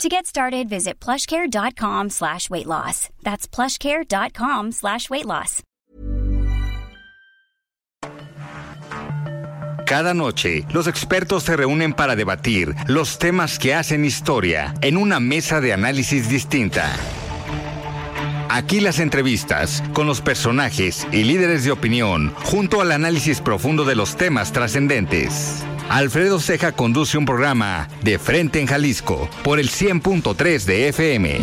To get started, visit plushcare.com slash weight loss. That's plushcare.com slash weight loss. Cada noche, los expertos se reúnen para debatir los temas que hacen historia en una mesa de análisis distinta. Aquí las entrevistas con los personajes y líderes de opinión, junto al análisis profundo de los temas trascendentes. Alfredo Ceja conduce un programa de Frente en Jalisco por el 100.3 de FM.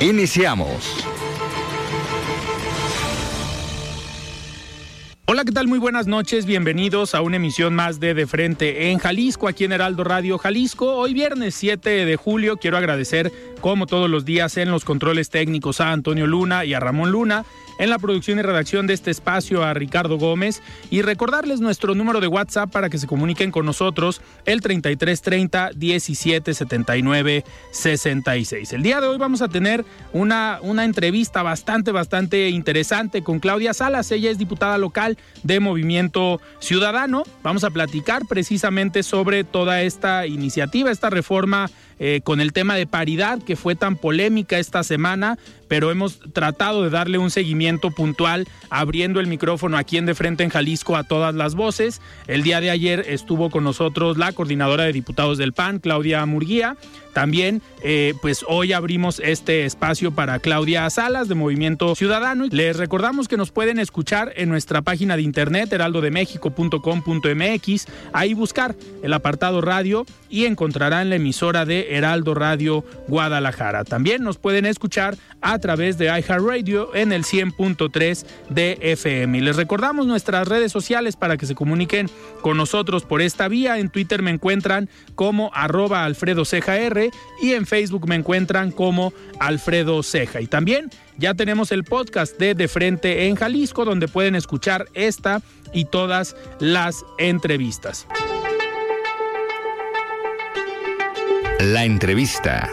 Iniciamos. Hola, ¿qué tal? Muy buenas noches. Bienvenidos a una emisión más de De Frente en Jalisco, aquí en Heraldo Radio Jalisco. Hoy viernes 7 de julio quiero agradecer, como todos los días, en los controles técnicos a Antonio Luna y a Ramón Luna en la producción y redacción de este espacio a Ricardo Gómez y recordarles nuestro número de WhatsApp para que se comuniquen con nosotros el 3330 1779 66. El día de hoy vamos a tener una, una entrevista bastante, bastante interesante con Claudia Salas. Ella es diputada local de Movimiento Ciudadano. Vamos a platicar precisamente sobre toda esta iniciativa, esta reforma eh, con el tema de paridad que fue tan polémica esta semana, pero hemos tratado de darle un seguimiento puntual, abriendo el micrófono aquí en De Frente en Jalisco a todas las voces. El día de ayer estuvo con nosotros la coordinadora de diputados del PAN, Claudia Murguía. También, eh, pues hoy abrimos este espacio para Claudia Salas de Movimiento Ciudadano. Les recordamos que nos pueden escuchar en nuestra página de internet heraldodemexico.com.mx, ahí buscar el apartado radio y encontrarán la emisora de Heraldo Radio Guadalajara. También nos pueden escuchar a través de iHeartRadio en el 100.3 de FM. Y les recordamos nuestras redes sociales para que se comuniquen con nosotros por esta vía. En Twitter me encuentran como arroba Alfredo y en Facebook me encuentran como Alfredo Ceja. Y también ya tenemos el podcast de De Frente en Jalisco donde pueden escuchar esta y todas las entrevistas. La entrevista.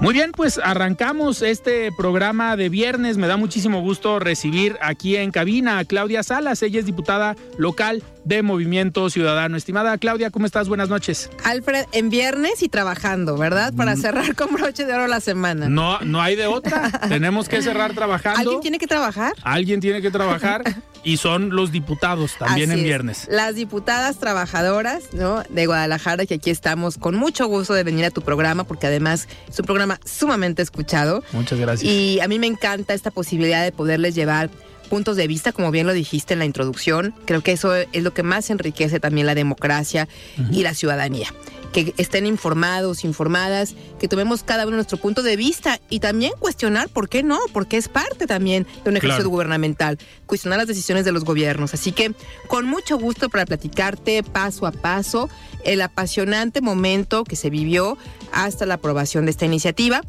Muy bien, pues arrancamos este programa de viernes. Me da muchísimo gusto recibir aquí en cabina a Claudia Salas. Ella es diputada local de Movimiento Ciudadano. Estimada Claudia, ¿cómo estás? Buenas noches. Alfred, en viernes y trabajando, ¿verdad? Para mm. cerrar con broche de oro la semana. No, no hay de otra. Tenemos que cerrar trabajando. ¿Alguien tiene que trabajar? Alguien tiene que trabajar y son los diputados también en viernes. Las diputadas trabajadoras, ¿no? De Guadalajara, que aquí estamos con mucho gusto de venir a tu programa, porque además es un programa sumamente escuchado. Muchas gracias. Y a mí me encanta esta posibilidad de poderles llevar puntos de vista, como bien lo dijiste en la introducción. Creo que eso es lo que más enriquece también la democracia y la ciudadanía que estén informados, informadas, que tomemos cada uno nuestro punto de vista y también cuestionar por qué no, porque es parte también de un ejercicio gubernamental, cuestionar las decisiones de los gobiernos. Así que con mucho gusto para platicarte paso a paso el apasionante momento que se vivió hasta la aprobación de esta iniciativa,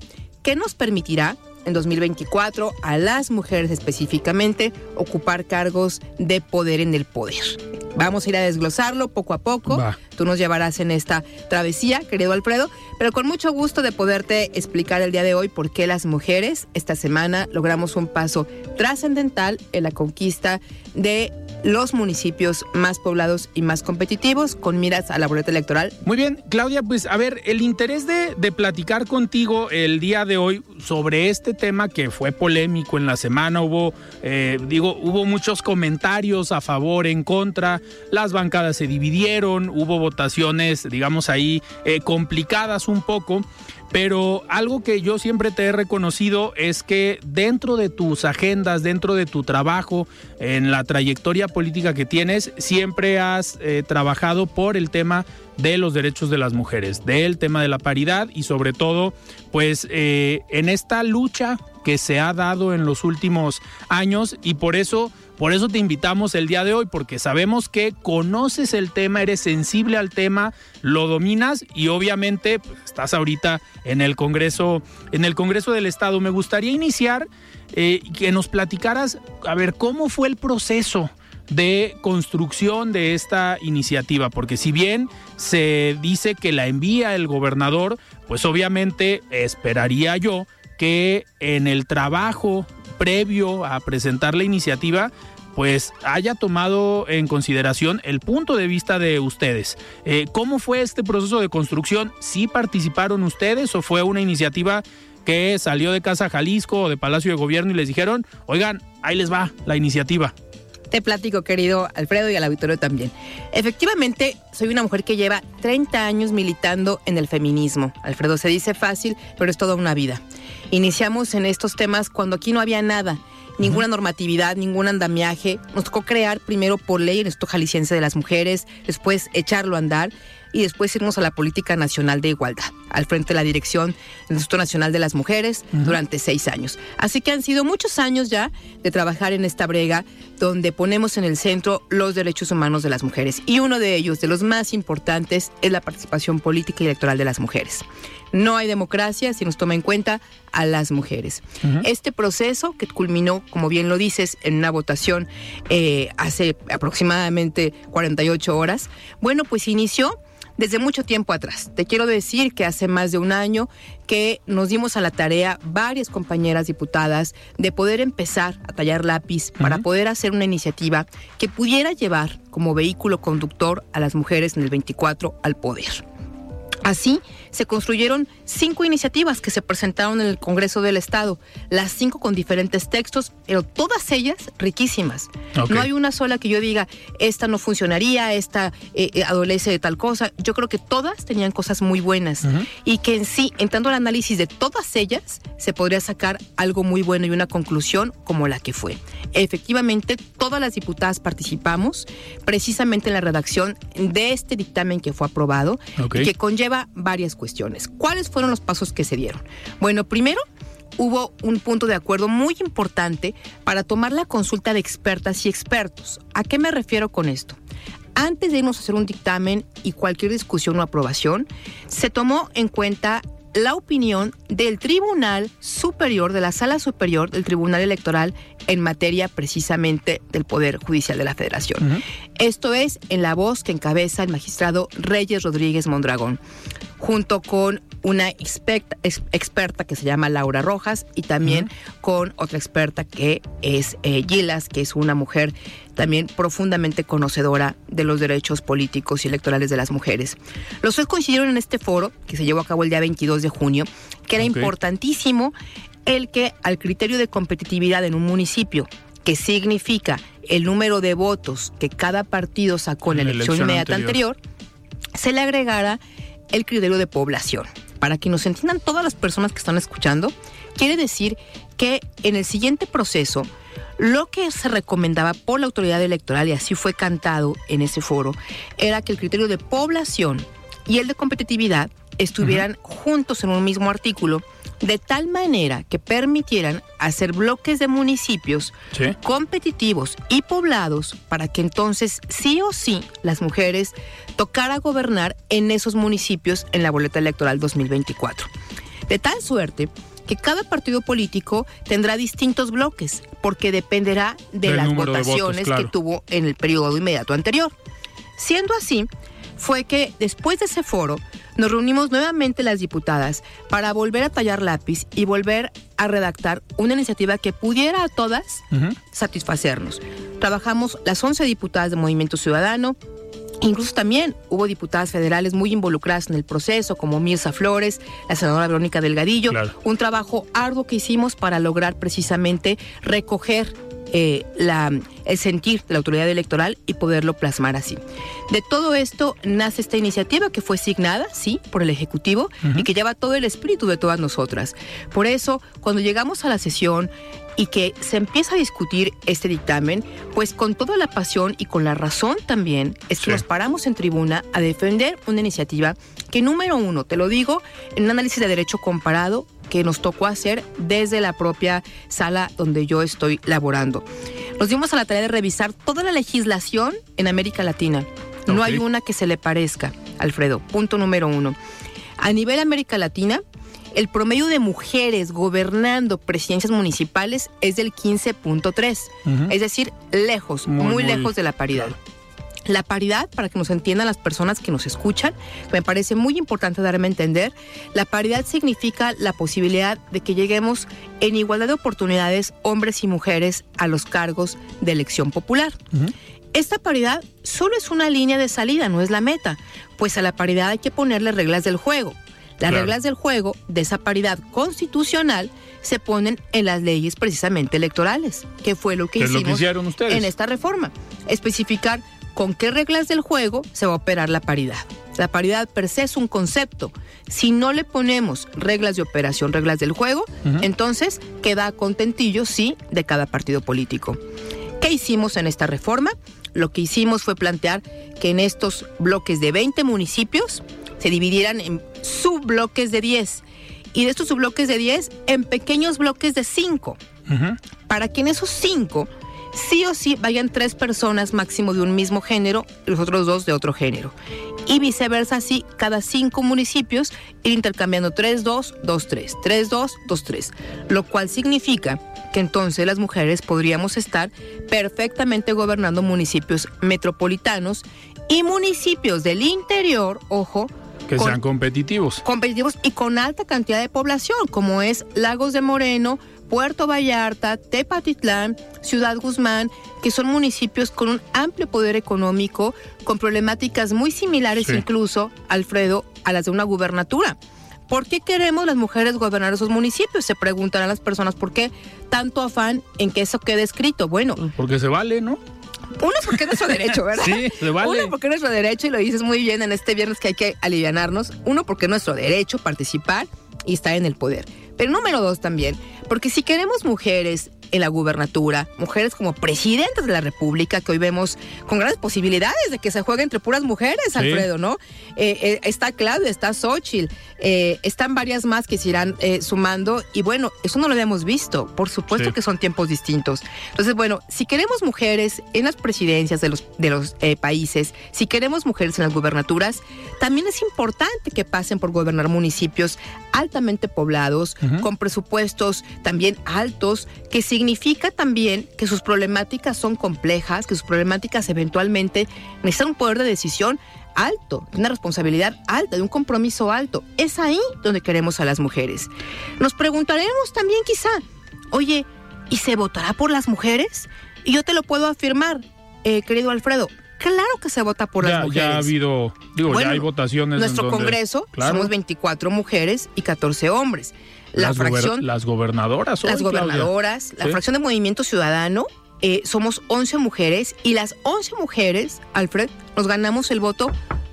que nos permitirá en 2024 a las mujeres específicamente ocupar cargos de poder en el poder. Vamos a ir a desglosarlo poco a poco. Tú nos llevarás en esta travesía, querido Alfredo, pero con mucho gusto de poderte explicar el día de hoy por qué las mujeres esta semana logramos un paso trascendental en la conquista de los municipios más poblados y más competitivos con miras a la boleta electoral. Muy bien, Claudia, pues a ver, el interés de, de, platicar contigo el día de hoy sobre este tema que fue polémico en la semana, hubo, eh, digo, hubo muchos comentarios a favor, en contra, las bancadas se dividieron, hubo votaciones, digamos ahí, eh, complicadas un poco. Pero algo que yo siempre te he reconocido es que dentro de tus agendas, dentro de tu trabajo, en la trayectoria política que tienes, siempre has eh, trabajado por el tema de los derechos de las mujeres, del tema de la paridad y sobre todo, pues eh, en esta lucha que se ha dado en los últimos años y por eso por eso te invitamos el día de hoy, porque sabemos que conoces el tema, eres sensible al tema, lo dominas y obviamente pues, estás ahorita en el Congreso, en el Congreso del Estado. Me gustaría iniciar eh, que nos platicaras, a ver, cómo fue el proceso de construcción de esta iniciativa, porque si bien se dice que la envía el gobernador, pues obviamente esperaría yo que en el trabajo previo a presentar la iniciativa, pues haya tomado en consideración el punto de vista de ustedes. Eh, ¿Cómo fue este proceso de construcción? ¿Sí participaron ustedes o fue una iniciativa que salió de Casa Jalisco o de Palacio de Gobierno y les dijeron, oigan, ahí les va la iniciativa? Te platico, querido Alfredo, y al auditorio también. Efectivamente, soy una mujer que lleva 30 años militando en el feminismo. Alfredo, se dice fácil, pero es toda una vida. Iniciamos en estos temas cuando aquí no había nada, ninguna normatividad, ningún andamiaje. Nos tocó crear primero por ley el Instituto Jalisciense de las Mujeres, después echarlo a andar y después irnos a la Política Nacional de Igualdad, al frente de la dirección del Instituto Nacional de las Mujeres durante seis años. Así que han sido muchos años ya de trabajar en esta brega donde ponemos en el centro los derechos humanos de las mujeres. Y uno de ellos, de los más importantes, es la participación política y electoral de las mujeres. No hay democracia si nos toma en cuenta a las mujeres. Este proceso que culminó, como bien lo dices, en una votación eh, hace aproximadamente 48 horas, bueno, pues inició desde mucho tiempo atrás. Te quiero decir que hace más de un año que nos dimos a la tarea varias compañeras diputadas de poder empezar a tallar lápiz para poder hacer una iniciativa que pudiera llevar como vehículo conductor a las mujeres en el 24 al poder. Así se construyeron cinco iniciativas que se presentaron en el Congreso del Estado, las cinco con diferentes textos, pero todas ellas riquísimas. Ok. No hay una sola que yo diga, esta no funcionaría, esta eh, eh, adolece de tal cosa. Yo creo que todas tenían cosas muy buenas y que en sí, entrando al análisis de todas ellas, se podría sacar algo muy bueno y una conclusión como la que fue. Efectivamente, todas las diputadas participamos precisamente en la redacción de este dictamen que fue aprobado Ok. y que conlleva varias ¿Cuáles fueron los pasos que se dieron? Bueno, primero hubo un punto de acuerdo muy importante para tomar la consulta de expertas y expertos. ¿A qué me refiero con esto? Antes de irnos a hacer un dictamen y cualquier discusión o aprobación, se tomó en cuenta la opinión del Tribunal Superior, de la Sala Superior del Tribunal Electoral en materia precisamente del Poder Judicial de la Federación. Esto es en la voz que encabeza el magistrado Reyes Rodríguez Mondragón, junto con una experta, ex- experta que se llama Laura Rojas y también con otra experta que es eh, Gilas, que es una mujer también profundamente conocedora de los derechos políticos y electorales de las mujeres. Los tres coincidieron en este foro, que se llevó a cabo el día 22 de junio, que era importantísimo el que al criterio de competitividad en un municipio, que significa el número de votos que cada partido sacó en la En la elección elección inmediata anterior. anterior, se le agregara el criterio de población. Para que nos entiendan todas las personas que están escuchando, quiere decir que en el siguiente proceso, lo que se recomendaba por la autoridad electoral, y así fue cantado en ese foro, era que el criterio de población y el de competitividad estuvieran juntos en un mismo artículo, de tal manera que permitieran hacer bloques de municipios Sí. competitivos y poblados para que entonces sí o sí las mujeres tocara gobernar en esos municipios en la boleta electoral 2024. De tal suerte que cada partido político tendrá distintos bloques, porque dependerá de Del las número de votos, votaciones claro. que tuvo en el periodo inmediato anterior. Siendo así, fue que después de ese foro nos reunimos nuevamente las diputadas para volver a tallar lápiz y volver a redactar una iniciativa que pudiera a todas satisfacernos. Trabajamos las 11 diputadas de Movimiento Ciudadano. Incluso también hubo diputadas federales muy involucradas en el proceso, como Mirza Flores, la senadora Verónica Delgadillo. Claro. Un trabajo arduo que hicimos para lograr precisamente recoger eh, la, el sentir de la autoridad electoral y poderlo plasmar así. De todo esto nace esta iniciativa que fue signada, sí, por el Ejecutivo y que lleva todo el espíritu de todas nosotras. Por eso, cuando llegamos a la sesión y que se empieza a discutir este dictamen, pues con toda la pasión y con la razón también, es que Sí. nos paramos en tribuna a defender una iniciativa que, número uno, te lo digo, en un análisis de derecho comparado, que nos tocó hacer desde la propia sala donde yo estoy laborando. Nos dimos a la tarea de revisar toda la legislación en América Latina. No hay una que se le parezca, Alfredo. Punto número uno. A nivel América Latina, el promedio de mujeres gobernando presidencias municipales es del 15.3, es decir, lejos, muy, lejos de la paridad. La paridad, para que nos entiendan las personas que nos escuchan, me parece muy importante darme a entender, la paridad significa la posibilidad de que lleguemos en igualdad de oportunidades hombres y mujeres a los cargos de elección popular. Esta paridad solo es una línea de salida, no es la meta, pues a la paridad hay que ponerle reglas del juego. Las reglas del juego de esa paridad constitucional se ponen en las leyes precisamente electorales, que fue lo que hicimos en esta reforma. Especificar con qué reglas del juego se va a operar la paridad. La paridad per se es un concepto. Si no le ponemos reglas de operación, reglas del juego, entonces queda contentillo, sí, de cada partido político. ¿Qué hicimos en esta reforma? Lo que hicimos fue plantear que en estos bloques de 20 municipios se dividieran en subbloques de 10 y de estos subbloques de 10 en pequeños bloques de 5. Para que en esos 5 sí o sí vayan tres personas máximo de un mismo género y los otros dos de otro género. Y viceversa, así cada cinco municipios ir intercambiando 3-2, 2-3, 3-2, 2-3. Lo cual significa que entonces las mujeres podríamos estar perfectamente gobernando municipios metropolitanos y municipios del interior, ojo, que sean competitivos. Competitivos y con alta cantidad de población, como es Lagos de Moreno, Puerto Vallarta, Tepatitlán, Ciudad Guzmán, que son municipios con un amplio poder económico, con problemáticas muy similares incluso, Alfredo, a las de una gubernatura. ¿Por qué queremos las mujeres gobernar esos municipios? Se preguntarán las personas, ¿por qué tanto afán en que eso quede escrito? Bueno. Porque se vale, ¿no? Uno, porque es nuestro derecho, ¿verdad? Sí, se vale. Uno, porque es nuestro derecho, y lo dices muy bien en este viernes que hay que alivianarnos. Uno, porque es nuestro derecho participar y estar en el poder. Pero número dos también, porque si queremos mujeres en la gubernatura, mujeres como presidentes de la República, que hoy vemos con grandes posibilidades de que se juegue entre puras mujeres, Alfredo, ¿no? Eh, eh, está Claudia, está Xochitl, eh, están varias más que se irán sumando, y bueno, eso no lo habíamos visto, por supuesto que son tiempos distintos. Entonces, bueno, si queremos mujeres en las presidencias de los, de los países, si queremos mujeres en las gubernaturas, también es importante que pasen por gobernar municipios altamente poblados, con presupuestos también altos, que significa también que sus problemáticas son complejas, que sus problemáticas eventualmente necesitan un poder de decisión alto, una responsabilidad alta, de un compromiso alto. Es ahí donde queremos a las mujeres. Nos preguntaremos también quizá, oye, ¿y se votará por las mujeres? Y yo te lo puedo afirmar, eh, querido Alfredo, claro que se vota por las mujeres. Ya ha habido, digo, ya hay votaciones. Nuestro Congreso somos 24 mujeres y 14 hombres. La las fracción. las gobernadoras. las gobernadoras, la fracción de Movimiento Ciudadano, eh, somos 11 mujeres y las 11 mujeres, Alfred, nos ganamos el voto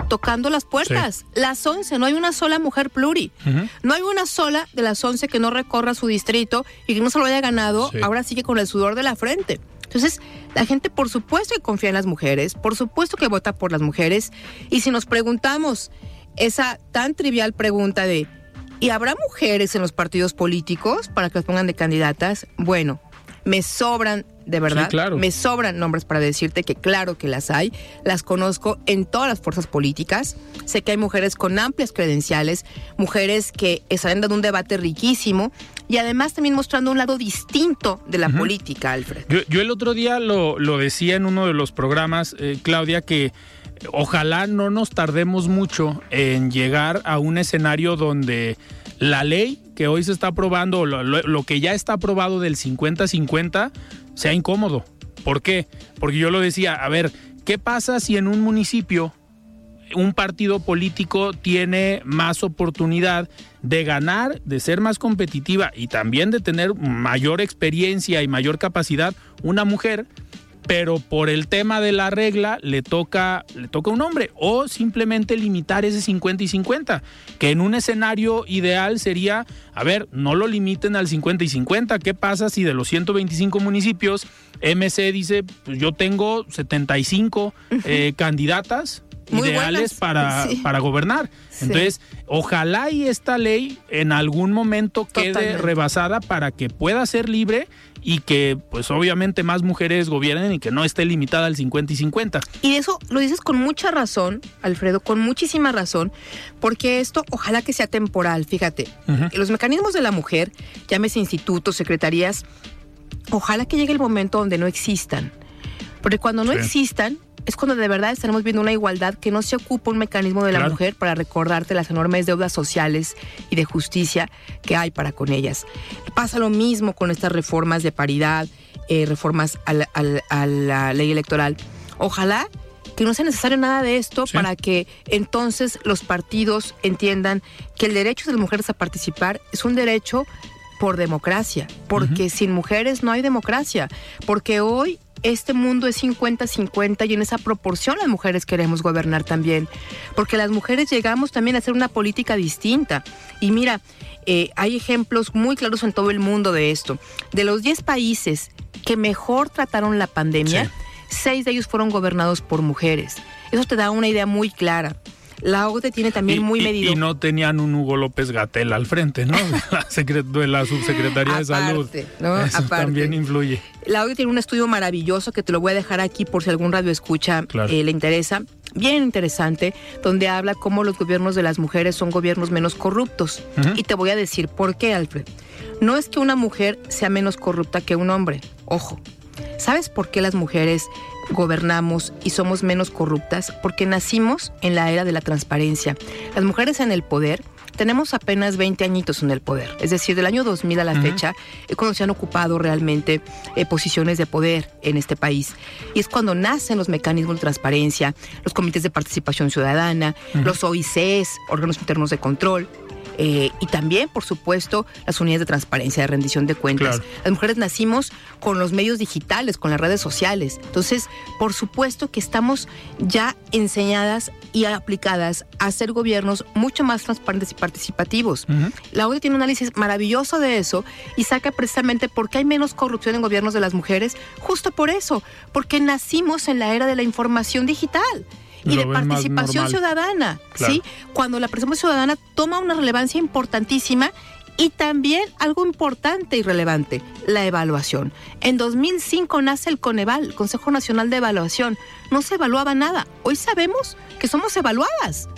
tocando las puertas. Las 11, no hay una sola mujer pluri. No hay una sola de las 11 que no recorra su distrito y que no se lo haya ganado, ahora sigue con el sudor de la frente. Entonces, la gente por supuesto que confía en las mujeres, por supuesto que vota por las mujeres. Y si nos preguntamos esa tan trivial pregunta de ¿Y habrá mujeres en los partidos políticos para que las pongan de candidatas? Bueno, me sobran, de verdad, me sobran nombres para decirte que claro que las hay, las conozco en todas las fuerzas políticas, sé que hay mujeres con amplias credenciales, mujeres que están dando un debate riquísimo y además también mostrando un lado distinto de la política, Alfred. Yo, el otro día lo, decía en uno de los programas, eh, Claudia, que ojalá no nos tardemos mucho en llegar a un escenario donde la ley que hoy se está aprobando, lo, que ya está aprobado del 50-50, sea incómodo. ¿Por qué? Porque yo lo decía, a ver, ¿qué pasa si en un municipio un partido político tiene más oportunidad de ganar, de ser más competitiva y también de tener mayor experiencia y mayor capacidad una mujer? Pero por el tema de la regla le toca, le toca un hombre o simplemente limitar ese 50 y 50, que en un escenario ideal sería, a ver, no lo limiten al 50 y 50, ¿qué pasa si de los 125 municipios MC dice, pues yo tengo 75 eh, candidatas? Ideales para, para gobernar. Entonces, ojalá y esta ley en algún momento quede rebasada para que pueda ser libre y que pues obviamente más mujeres gobiernen y que no esté limitada al 50 y 50. Y eso lo dices con mucha razón, Alfredo, con muchísima razón, porque esto ojalá que sea temporal, fíjate. Los mecanismos de la mujer, llámese institutos, secretarías, ojalá que llegue el momento donde no existan. Porque cuando no existan, es cuando de verdad estaremos viendo una igualdad que no se ocupa un mecanismo de la mujer para recordarte las enormes deudas sociales y de justicia que hay para con ellas. Pasa lo mismo con estas reformas de paridad, eh, reformas a la, ley electoral. Ojalá que no sea necesario nada de esto para que entonces los partidos entiendan que el derecho de las mujeres a participar es un derecho por democracia, porque sin mujeres no hay democracia, porque hoy este mundo es 50-50 y en esa proporción las mujeres queremos gobernar también, porque las mujeres llegamos también a hacer una política distinta. Y mira, eh, hay ejemplos muy claros en todo el mundo de esto. De los 10 países que mejor trataron la pandemia, 6 de ellos fueron gobernados por mujeres. Eso te da una idea muy clara. La OCDE tiene también muy medido. Y no tenían un Hugo López Gatel al frente, ¿no? la, la subsecretaría de Salud. ¿no? Eso también influye. La OCDE tiene un estudio maravilloso que te lo voy a dejar aquí por si algún radio escucha eh, le interesa. Bien interesante, donde habla cómo los gobiernos de las mujeres son gobiernos menos corruptos. Y te voy a decir por qué, Alfred. No es que una mujer sea menos corrupta que un hombre. Ojo. ¿Sabes por qué las mujeres gobernamos y somos menos corruptas porque nacimos en la era de la transparencia. Las mujeres en el poder tenemos apenas 20 añitos en el poder, es decir, del año 2000 a la fecha, es cuando se han ocupado realmente eh, posiciones de poder en este país. Y es cuando nacen los mecanismos de transparencia, los comités de participación ciudadana, los OICs, órganos internos de control. Eh, y también, por supuesto, las unidades de transparencia, de rendición de cuentas. Las mujeres nacimos con los medios digitales, con las redes sociales. Entonces, por supuesto que estamos ya enseñadas y aplicadas a hacer gobiernos mucho más transparentes y participativos. La ONU tiene un análisis maravilloso de eso y saca precisamente por qué hay menos corrupción en gobiernos de las mujeres, justo por eso, porque nacimos en la era de la información digital y de participación ciudadana, ¿sí? Cuando la participación ciudadana toma una relevancia importantísima y también algo importante y relevante, la evaluación. En 2005 nace el Coneval, el Consejo Nacional de Evaluación. No se evaluaba nada. Hoy sabemos que somos evaluadas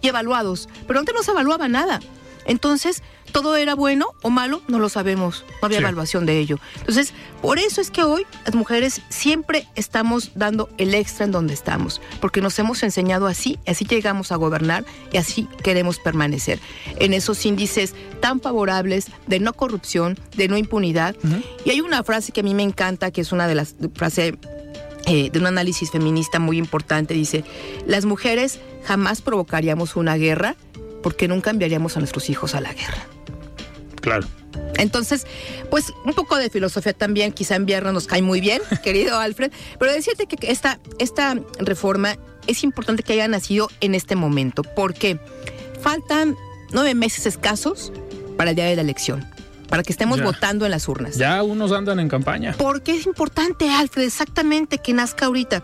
y evaluados, pero antes no se evaluaba nada. Entonces, todo era bueno o malo, no lo sabemos, no había evaluación de ello. Entonces, por eso es que hoy las mujeres siempre estamos dando el extra en donde estamos, porque nos hemos enseñado así, así llegamos a gobernar y así queremos permanecer en esos índices tan favorables de no corrupción, de no impunidad. Y hay una frase que a mí me encanta, que es una de las frases eh, de un análisis feminista muy importante, dice, las mujeres jamás provocaríamos una guerra porque nunca enviaríamos a nuestros hijos a la guerra. Claro. Entonces, pues un poco de filosofía también, quizá en viernes nos cae muy bien, querido Alfred, pero decirte que esta, esta reforma es importante que haya nacido en este momento, porque faltan nueve meses escasos para el día de la elección, para que estemos votando en las urnas. Ya unos andan en campaña. Porque es importante, Alfred, exactamente que nazca ahorita?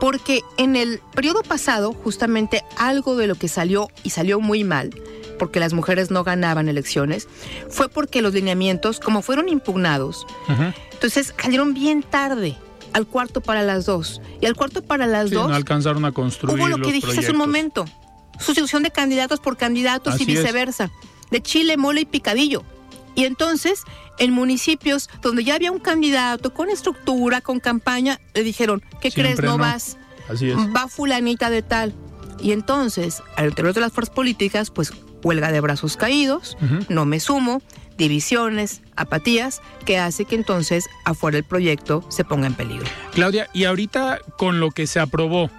Porque en el periodo pasado, justamente algo de lo que salió y salió muy mal, porque las mujeres no ganaban elecciones, fue porque los lineamientos, como fueron impugnados, entonces salieron bien tarde al cuarto para las dos. Y al cuarto para las dos. No alcanzaron a construir. Hubo lo que dijiste hace un momento: sustitución de candidatos por candidatos y viceversa. De chile, mole y picadillo. Y entonces, en municipios donde ya había un candidato con estructura, con campaña, le dijeron: ¿Qué crees? No, vas. Así es. Va fulanita de tal. Y entonces, al interior de las fuerzas políticas, pues huelga de brazos caídos, no me sumo, divisiones, apatías, que hace que entonces afuera el proyecto se ponga en peligro. Claudia, y ahorita con lo que se aprobó,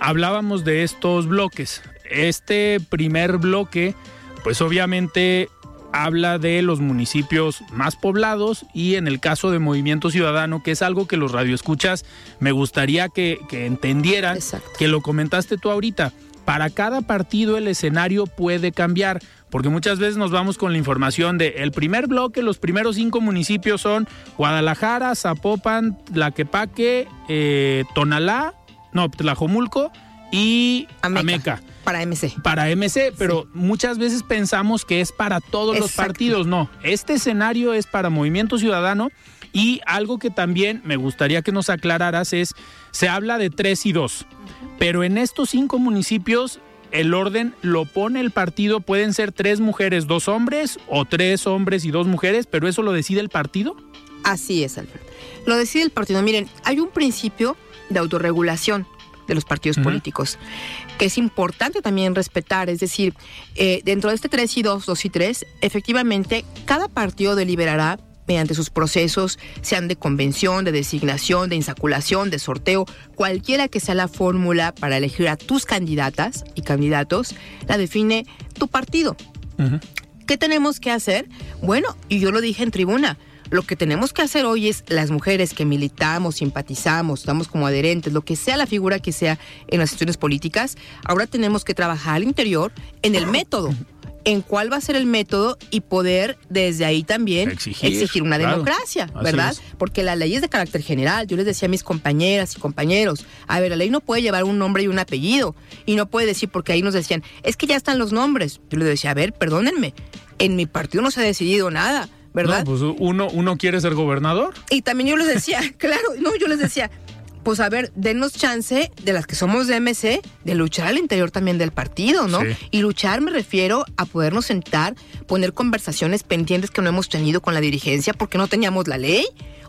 hablábamos de estos bloques. Este primer bloque, pues obviamente habla de los municipios más poblados y en el caso de Movimiento Ciudadano, que es algo que los radioescuchas me gustaría que, que entendieran, que lo comentaste tú ahorita. Para cada partido el escenario puede cambiar, porque muchas veces nos vamos con la información de el primer bloque, los primeros cinco municipios son Guadalajara, Zapopan, Tlaquepaque, eh, Tonalá, no, Tlajomulco y Ameca. Para MC. Para MC, pero muchas veces pensamos que es para todos los partidos. No, este escenario es para Movimiento Ciudadano y algo que también me gustaría que nos aclararas es, se habla de tres y dos, pero en estos cinco municipios el orden lo pone el partido, pueden ser tres mujeres, dos hombres o tres hombres y dos mujeres, pero eso lo decide el partido. Así es, Alfred. Lo decide el partido. Miren, hay un principio de autorregulación de los partidos políticos, que es importante también respetar, es decir, eh, dentro de este 3 y 2, 2 y 3, efectivamente, cada partido deliberará mediante sus procesos, sean de convención, de designación, de insaculación, de sorteo, cualquiera que sea la fórmula para elegir a tus candidatas y candidatos, la define tu partido. ¿Qué tenemos que hacer? Bueno, y yo lo dije en tribuna, lo que tenemos que hacer hoy es las mujeres que militamos, simpatizamos, estamos como adherentes, lo que sea la figura que sea en las instituciones políticas, ahora tenemos que trabajar al interior en el método en cuál va a ser el método y poder desde ahí también exigir, una democracia, ¿verdad? Porque la ley es de carácter general. Yo les decía a mis compañeras y compañeros, a ver, la ley no puede llevar un nombre y un apellido y no puede decir, porque ahí nos decían, es que ya están los nombres. Yo les decía, a ver, perdónenme, en mi partido no se ha decidido nada. ¿Verdad? No, pues uno, uno quiere ser gobernador. Y también yo les decía, claro, no, yo les decía, pues a ver, denos chance de las que somos de MC de luchar al interior también del partido, ¿no? Y luchar me refiero a podernos sentar, poner conversaciones pendientes que no hemos tenido con la dirigencia porque no teníamos la ley.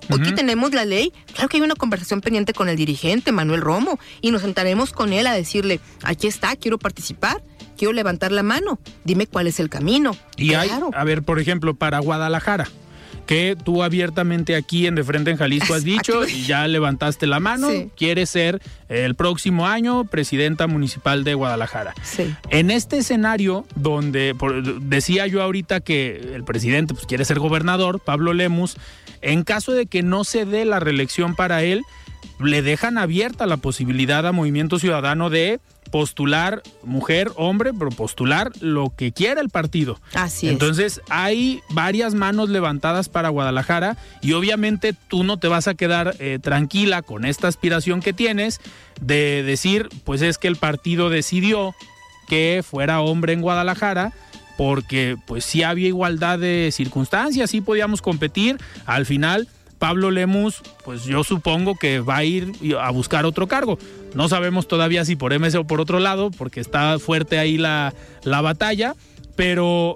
Hoy tenemos la ley, claro que hay una conversación pendiente con el dirigente, Manuel Romo, y nos sentaremos con él a decirle, aquí está, quiero participar quiero levantar la mano, dime cuál es el camino. Y hay, a ver, por ejemplo, para Guadalajara, que tú abiertamente aquí en De Frente en Jalisco has dicho y ya levantaste la mano, quieres ser el próximo año presidenta municipal de Guadalajara. Sí. En este escenario donde decía yo ahorita que el presidente pues, quiere ser gobernador, Pablo Lemus, en caso de que no se dé la reelección para él, le dejan abierta la posibilidad a Movimiento Ciudadano de postular mujer, hombre, pero postular lo que quiera el partido. Así es. Entonces hay varias manos levantadas para Guadalajara y obviamente tú no te vas a quedar eh, tranquila con esta aspiración que tienes de decir, pues es que el partido decidió que fuera hombre en Guadalajara porque pues sí había igualdad de circunstancias, sí podíamos competir, al final Pablo Lemus, pues yo supongo que va a ir a buscar otro cargo. No sabemos todavía si por MS o por otro lado, porque está fuerte ahí la, la batalla, pero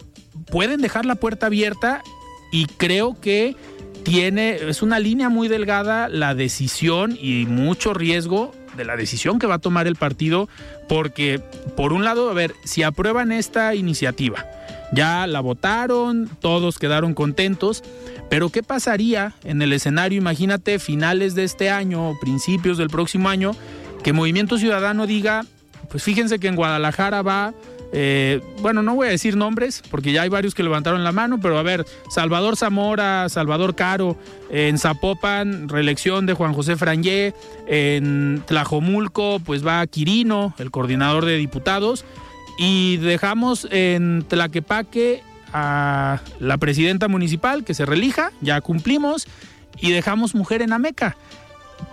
pueden dejar la puerta abierta y creo que tiene, es una línea muy delgada la decisión y mucho riesgo de la decisión que va a tomar el partido, porque por un lado, a ver, si aprueban esta iniciativa, ya la votaron, todos quedaron contentos, pero ¿qué pasaría en el escenario, imagínate, finales de este año principios del próximo año, que Movimiento Ciudadano diga, pues fíjense que en Guadalajara va, eh, bueno, no voy a decir nombres, porque ya hay varios que levantaron la mano, pero a ver, Salvador Zamora, Salvador Caro, en Zapopan, reelección de Juan José Frangé, en Tlajomulco, pues va Quirino, el coordinador de diputados, y dejamos en Tlaquepaque a la presidenta municipal que se relija, ya cumplimos, y dejamos mujer en Ameca.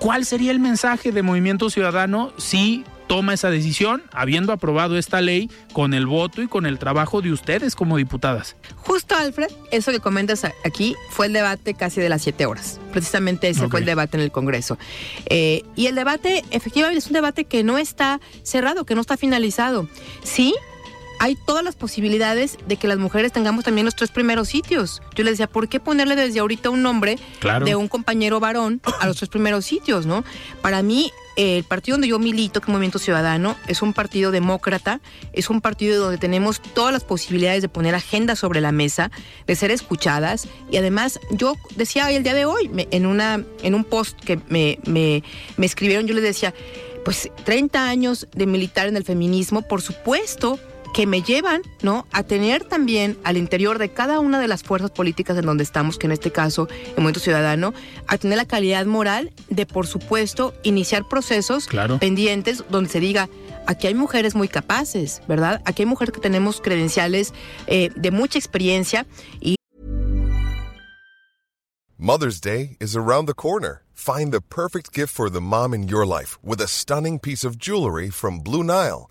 ¿Cuál sería el mensaje de Movimiento Ciudadano si toma esa decisión, habiendo aprobado esta ley con el voto y con el trabajo de ustedes como diputadas? Justo, Alfred, eso que comentas aquí fue el debate casi de las siete horas. Precisamente ese fue el debate en el Congreso. Eh, y el debate, efectivamente, es un debate que no está cerrado, que no está finalizado. Sí, hay todas las posibilidades de que las mujeres tengamos también los tres primeros sitios. Yo les decía, ¿por qué ponerle desde ahorita un nombre de un compañero varón a los tres primeros sitios, no? Para mí, el partido donde yo milito, que es Movimiento Ciudadano, es un partido demócrata, es un partido donde tenemos todas las posibilidades de poner agenda sobre la mesa, de ser escuchadas. Y además, yo decía hoy, el día de hoy, en, una, en un post que me, me, me escribieron, yo les decía, pues 30 años de militar en el feminismo, por supuesto que me llevan, ¿no? A tener también al interior de cada una de las fuerzas políticas en donde estamos, que en este caso, el Movimiento Ciudadano, a tener la calidad moral de, por supuesto, iniciar procesos pendientes donde se diga, aquí hay mujeres muy capaces, ¿verdad? Aquí hay mujeres que tenemos credenciales eh, de mucha experiencia y Mother's Day is around the corner. Find the perfect gift for the mom in your life with a stunning piece of jewelry from Blue Nile.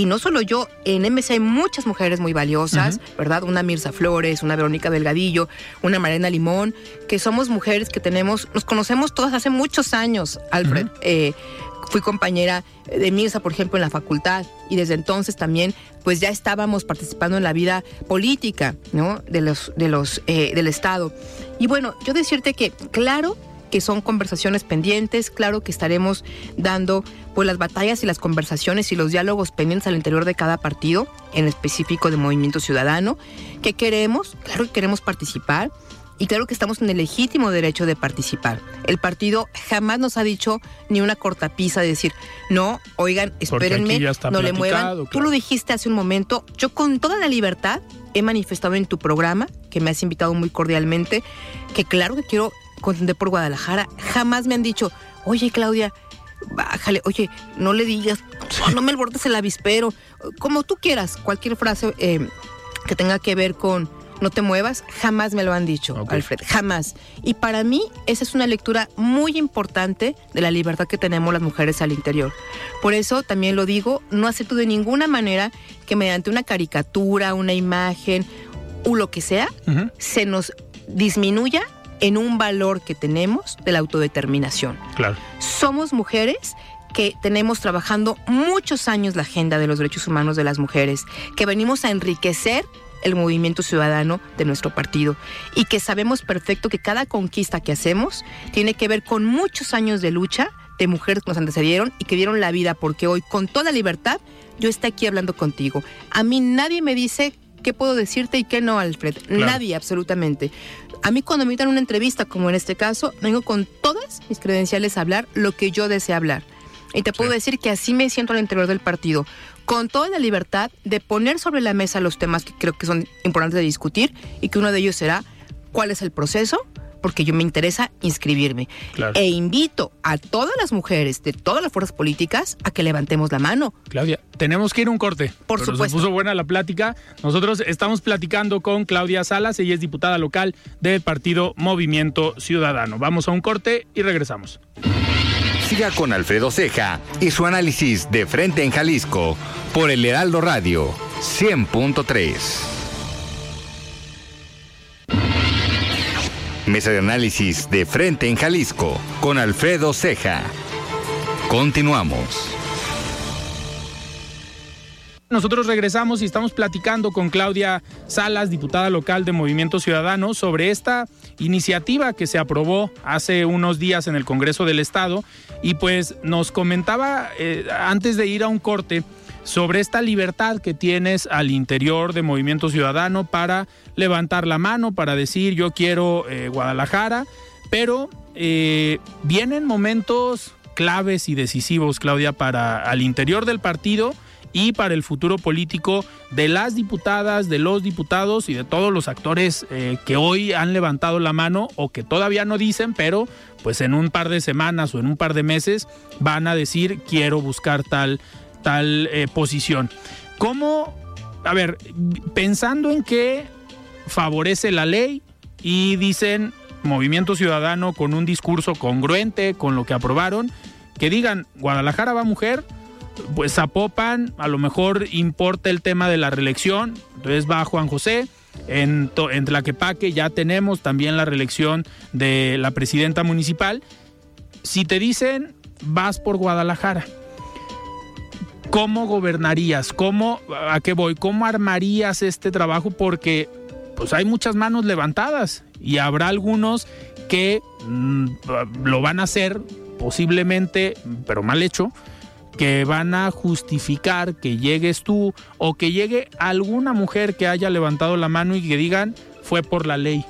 Y no solo yo, en MC hay muchas mujeres muy valiosas, ¿verdad? Una Mirza Flores, una Verónica Delgadillo, una Marina Limón, que somos mujeres que tenemos, nos conocemos todas hace muchos años, Alfred. Eh, fui compañera de Mirza, por ejemplo, en la facultad y desde entonces también pues ya estábamos participando en la vida política, ¿no? De los, de los, eh, del Estado. Y bueno, yo decirte que, claro, que son conversaciones pendientes, claro que estaremos dando pues las batallas y las conversaciones y los diálogos pendientes al interior de cada partido, en específico de Movimiento Ciudadano, que queremos, claro que queremos participar y claro que estamos en el legítimo derecho de participar. El partido jamás nos ha dicho ni una cortapisa de decir, no, oigan, espérenme, no le muevan. Tú lo dijiste hace un momento, yo con toda la libertad he manifestado en tu programa, que me has invitado muy cordialmente, que claro que quiero contender por Guadalajara. Jamás me han dicho, oye Claudia, bájale, oye, no le digas, no, no me alborotes el avispero, como tú quieras, cualquier frase eh, que tenga que ver con no te muevas, jamás me lo han dicho. Alfred, jamás. Y para mí esa es una lectura muy importante de la libertad que tenemos las mujeres al interior. Por eso también lo digo, no acepto de ninguna manera que mediante una caricatura, una imagen o lo que sea, se nos disminuya en un valor que tenemos de la autodeterminación. Claro. Somos mujeres que tenemos trabajando muchos años la agenda de los derechos humanos de las mujeres, que venimos a enriquecer el movimiento ciudadano de nuestro partido y que sabemos perfecto que cada conquista que hacemos tiene que ver con muchos años de lucha de mujeres que nos antecedieron y que dieron la vida porque hoy con toda libertad yo estoy aquí hablando contigo. A mí nadie me dice qué puedo decirte y qué no, Alfred. Nadie, absolutamente. A mí cuando me invitan a una entrevista, como en este caso, vengo con todas mis credenciales a hablar lo que yo desee hablar. Y te puedo Sí. decir que así me siento al interior del partido, con toda la libertad de poner sobre la mesa los temas que creo que son importantes de discutir y que uno de ellos será cuál es el proceso, porque yo me interesa inscribirme. Claro. E invito a todas las mujeres de todas las fuerzas políticas a que levantemos la mano. Claudia, tenemos que ir a un corte. Por pero supuesto. Se puso buena la plática. Nosotros estamos platicando con Claudia Salas, ella es diputada local del partido Movimiento Ciudadano. Vamos a un corte y regresamos. Siga con Alfredo Ceja y su análisis de frente en Jalisco por el Heraldo Radio 100.3. Mesa de análisis de frente en Jalisco con Alfredo Ceja. Continuamos. Nosotros regresamos y estamos platicando con Claudia Salas, diputada local de Movimiento Ciudadano, sobre esta iniciativa que se aprobó hace unos días en el Congreso del Estado. Y pues nos comentaba eh, antes de ir a un corte sobre esta libertad que tienes al interior de Movimiento Ciudadano para levantar la mano, para decir yo quiero eh, Guadalajara, pero eh, vienen momentos claves y decisivos, Claudia, para al interior del partido y para el futuro político de las diputadas, de los diputados y de todos los actores eh, que hoy han levantado la mano o que todavía no dicen, pero pues en un par de semanas o en un par de meses van a decir quiero buscar tal, tal eh, posición. ¿Cómo, a ver, pensando en que favorece la ley y dicen Movimiento Ciudadano con un discurso congruente con lo que aprobaron, que digan Guadalajara va mujer, pues Zapopan a lo mejor importa el tema de la reelección, entonces va Juan José. En, en Tlaquepaque ya tenemos también la reelección de la presidenta municipal. Si te dicen vas por Guadalajara, ¿cómo gobernarías? ¿Cómo, a qué voy? ¿Cómo armarías este trabajo? Porque pues hay muchas manos levantadas y habrá algunos que mm, lo van a hacer posiblemente, pero mal hecho, que van a justificar que llegues tú o que llegue alguna mujer que haya levantado la mano y que digan fue por la ley,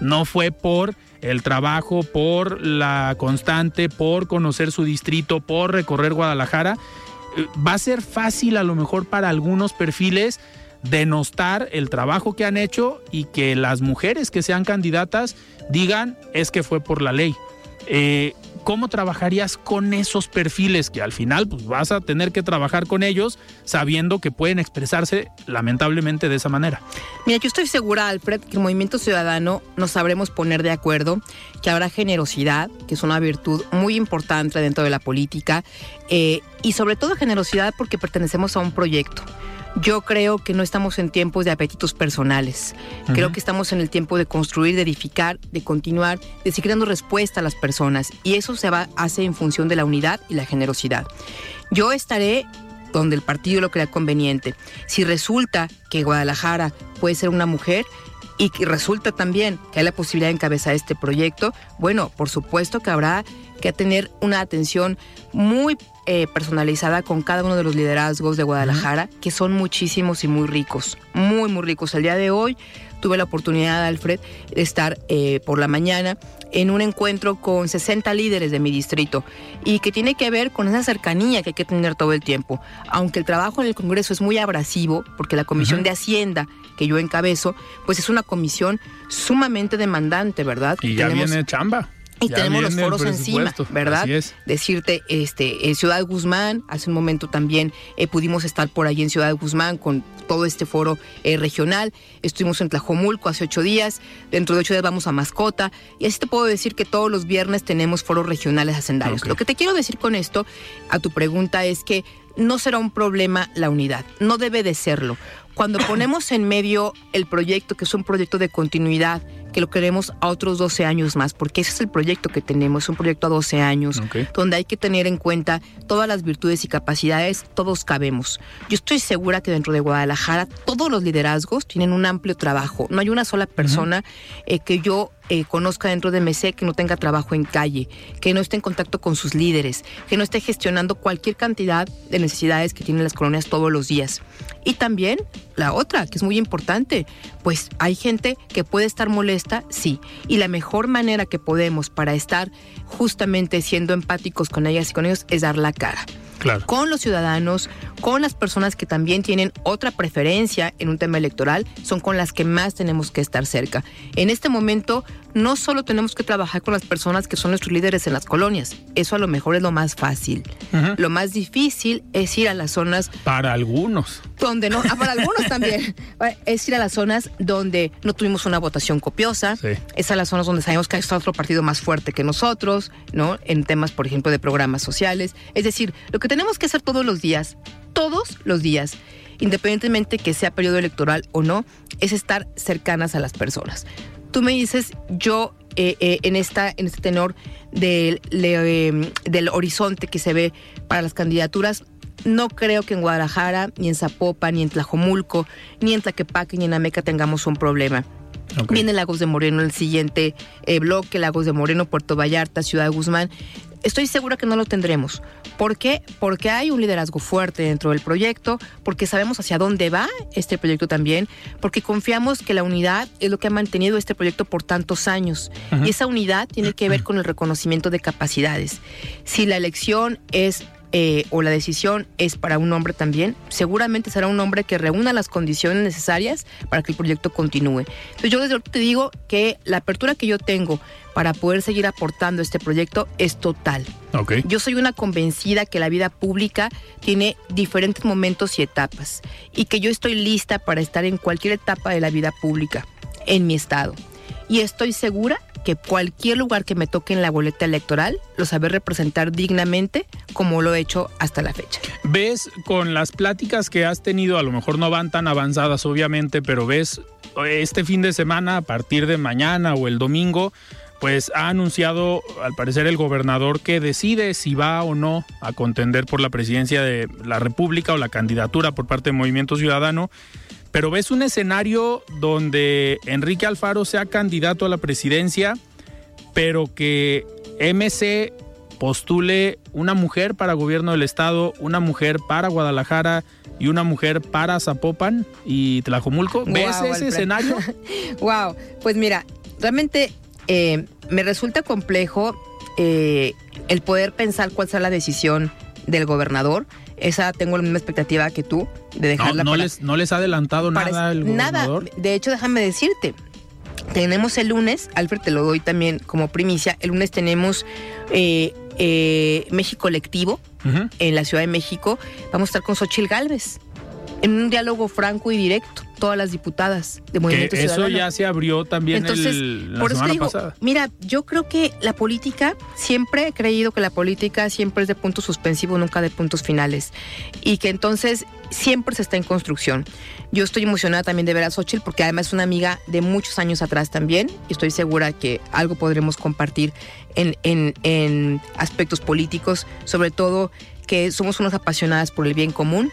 no fue por el trabajo, por la constante, por conocer su distrito, por recorrer Guadalajara. Va a ser fácil a lo mejor para algunos perfiles denostar el trabajo que han hecho y que las mujeres que sean candidatas digan es que fue por la ley. Eh, ¿Cómo trabajarías con esos perfiles que al final pues, vas a tener que trabajar con ellos sabiendo que pueden expresarse lamentablemente de esa manera? Mira, yo estoy segura, Alfred, que el movimiento ciudadano nos sabremos poner de acuerdo, que habrá generosidad, que es una virtud muy importante dentro de la política, eh, y sobre todo generosidad porque pertenecemos a un proyecto. Yo creo que no estamos en tiempos de apetitos personales. Creo que estamos en el tiempo de construir, de edificar, de continuar, de seguir dando respuesta a las personas. Y eso se va, hace en función de la unidad y la generosidad. Yo estaré donde el partido lo crea conveniente. Si resulta que Guadalajara puede ser una mujer, y que resulta también que hay la posibilidad de encabezar este proyecto, bueno, por supuesto que habrá que tener una atención muy eh, personalizada con cada uno de los liderazgos de Guadalajara, que son muchísimos y muy ricos, muy, muy ricos. El día de hoy tuve la oportunidad, Alfred, de estar eh, por la mañana en un encuentro con 60 líderes de mi distrito y que tiene que ver con esa cercanía que hay que tener todo el tiempo. Aunque el trabajo en el Congreso es muy abrasivo, porque la Comisión de Hacienda que yo encabezo, pues es una comisión sumamente demandante, ¿verdad? Y ya viene chamba. Y tenemos los foros encima, ¿verdad? Decirte, este, en Ciudad Guzmán, hace un momento también eh, pudimos estar por ahí en Ciudad Guzmán con todo este foro eh, regional. Estuvimos en Tlajomulco hace ocho días. Dentro de ocho días vamos a Mascota. Y así te puedo decir que todos los viernes tenemos foros regionales hacendarios. Lo que te quiero decir con esto, a tu pregunta, es que no será un problema la unidad. No debe de serlo. Cuando ponemos en medio el proyecto, que es un proyecto de continuidad, que lo queremos a otros 12 años más, porque ese es el proyecto que tenemos, es un proyecto a 12 años, donde hay que tener en cuenta todas las virtudes y capacidades, todos cabemos. Yo estoy segura que dentro de Guadalajara todos los liderazgos tienen un amplio trabajo, no hay una sola persona eh, que yo eh, conozca dentro de MC que no tenga trabajo en calle, que no esté en contacto con sus líderes, que no esté gestionando cualquier cantidad de necesidades que tienen las colonias todos los días. Y también la otra, que es muy importante, pues hay gente que puede estar molesta, sí, y la mejor manera que podemos para estar justamente siendo empáticos con ellas y con ellos es dar la cara con los ciudadanos, con las personas que también tienen otra preferencia en un tema electoral, son con las que más tenemos que estar cerca. En este momento no solo tenemos que trabajar con las personas que son nuestros líderes en las colonias, eso a lo mejor es lo más fácil. Lo más difícil es ir a las zonas... Para algunos. Donde no, ah, para algunos también. Es ir a las zonas donde no tuvimos una votación copiosa, es a las zonas donde sabemos que hay otro partido más fuerte que nosotros, ¿no? En temas, por ejemplo, de programas sociales. Es decir, lo que tenemos que hacer todos los días, todos los días, independientemente que sea periodo electoral o no, es estar cercanas a las personas tú me dices, yo eh, eh, en, esta, en este tenor del, em, del horizonte que se ve para las candidaturas, no creo que en Guadalajara, ni en Zapopan, ni en Tlajomulco, ni en Tlaquepaque, ni en Ameca tengamos un problema. Viene Lagos de Moreno el siguiente eh, bloque, Lagos de Moreno, Puerto Vallarta, Ciudad Guzmán. Estoy segura que no lo tendremos. ¿Por qué? Porque hay un liderazgo fuerte dentro del proyecto, porque sabemos hacia dónde va este proyecto también, porque confiamos que la unidad es lo que ha mantenido este proyecto por tantos años. Y esa unidad tiene que ver con el reconocimiento de capacidades. Si la elección es eh, o la decisión es para un hombre también, seguramente será un hombre que reúna las condiciones necesarias para que el proyecto continúe. Entonces yo desde te digo que la apertura que yo tengo para poder seguir aportando este proyecto es total. Yo soy una convencida que la vida pública tiene diferentes momentos y etapas y que yo estoy lista para estar en cualquier etapa de la vida pública en mi estado. Y estoy segura que cualquier lugar que me toque en la boleta electoral lo sabré representar dignamente como lo he hecho hasta la fecha. ¿Ves con las pláticas que has tenido, a lo mejor no van tan avanzadas obviamente, pero ves este fin de semana, a partir de mañana o el domingo, pues ha anunciado al parecer el gobernador que decide si va o no a contender por la presidencia de la República o la candidatura por parte del Movimiento Ciudadano. Pero ves un escenario donde Enrique Alfaro sea candidato a la presidencia, pero que MC postule una mujer para gobierno del estado, una mujer para Guadalajara y una mujer para Zapopan y Tlajomulco. ¿Ves ese escenario? wow, pues mira, realmente eh, me resulta complejo eh, el poder pensar cuál será la decisión del gobernador. Esa tengo la misma expectativa que tú de dejarla. No, no les, no les ha adelantado nada el. Nada. De hecho, déjame decirte, tenemos el lunes, Alfred, te lo doy también como primicia. El lunes tenemos eh, eh, México Colectivo en la Ciudad de México. Vamos a estar con Xochil Gálvez en un diálogo franco y directo todas las diputadas de Movimiento que Eso ya se abrió también Entonces, el, por eso digo, Mira, yo creo que la política, siempre he creído que la política siempre es de puntos suspensivos, nunca de puntos finales. Y que entonces siempre se está en construcción. Yo estoy emocionada también de ver a Xochitl porque además es una amiga de muchos años atrás también y estoy segura que algo podremos compartir en, en, en aspectos políticos, sobre todo que somos unos apasionadas por el bien común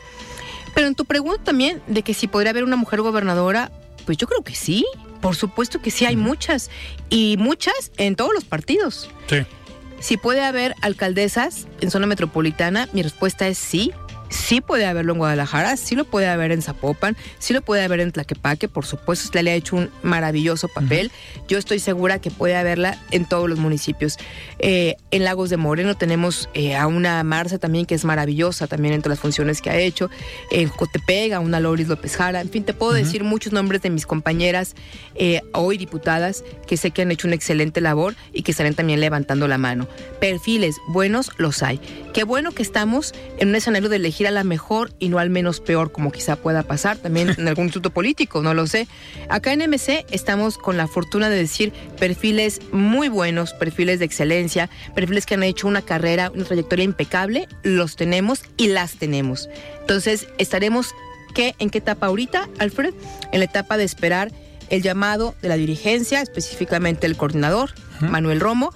pero en tu pregunta también de que si podría haber una mujer gobernadora, pues yo creo que sí. Por supuesto que sí hay muchas. Y muchas en todos los partidos. Sí. Si puede haber alcaldesas en zona metropolitana, mi respuesta es sí sí puede haberlo en Guadalajara, sí lo puede haber en Zapopan, sí lo puede haber en Tlaquepaque, por supuesto, le ha hecho un maravilloso papel. Yo estoy segura que puede haberla en todos los municipios. Eh, en Lagos de Moreno tenemos eh, a una Marza también que es maravillosa también entre las funciones que ha hecho. En Cotepega, una Loris López Jara. En fin, te puedo decir muchos nombres de mis compañeras eh, hoy diputadas que sé que han hecho una excelente labor y que estarán también levantando la mano. Perfiles buenos los hay. Qué bueno que estamos en un escenario de elegir a la mejor y no al menos peor, como quizá pueda pasar también en algún instituto político, no lo sé. Acá en MC estamos con la fortuna de decir perfiles muy buenos, perfiles de excelencia, perfiles que han hecho una carrera, una trayectoria impecable, los tenemos y las tenemos. Entonces, estaremos ¿qué, en qué etapa ahorita, Alfred? En la etapa de esperar el llamado de la dirigencia, específicamente el coordinador, Manuel Romo,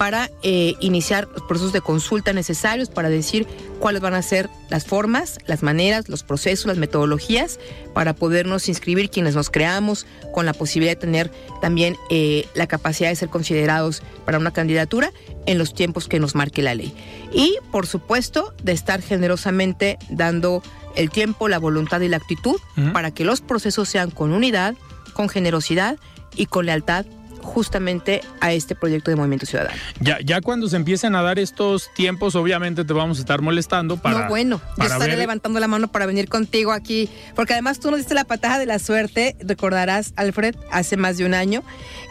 para eh, iniciar los procesos de consulta necesarios para decir cuáles van a ser las formas, las maneras, los procesos, las metodologías para podernos inscribir quienes nos creamos con la posibilidad de tener también eh, la capacidad de ser considerados para una candidatura en los tiempos que nos marque la ley. Y, por supuesto, de estar generosamente dando el tiempo, la voluntad y la actitud para que los procesos sean con unidad, con generosidad y con lealtad justamente a este proyecto de Movimiento Ciudadano. Ya, ya cuando se empiecen a dar estos tiempos, obviamente te vamos a estar molestando para. No, bueno, yo estaré levantando la mano para venir contigo aquí, porque además tú nos diste la patada de la suerte, recordarás, Alfred, hace más de un año,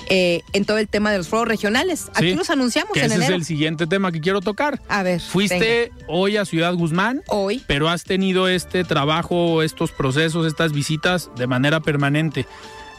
eh, en todo el tema de los foros regionales. Aquí los anunciamos que ese es el siguiente tema que quiero tocar. A ver. Fuiste hoy a Ciudad Guzmán. Hoy. Pero has tenido este trabajo, estos procesos, estas visitas de manera permanente.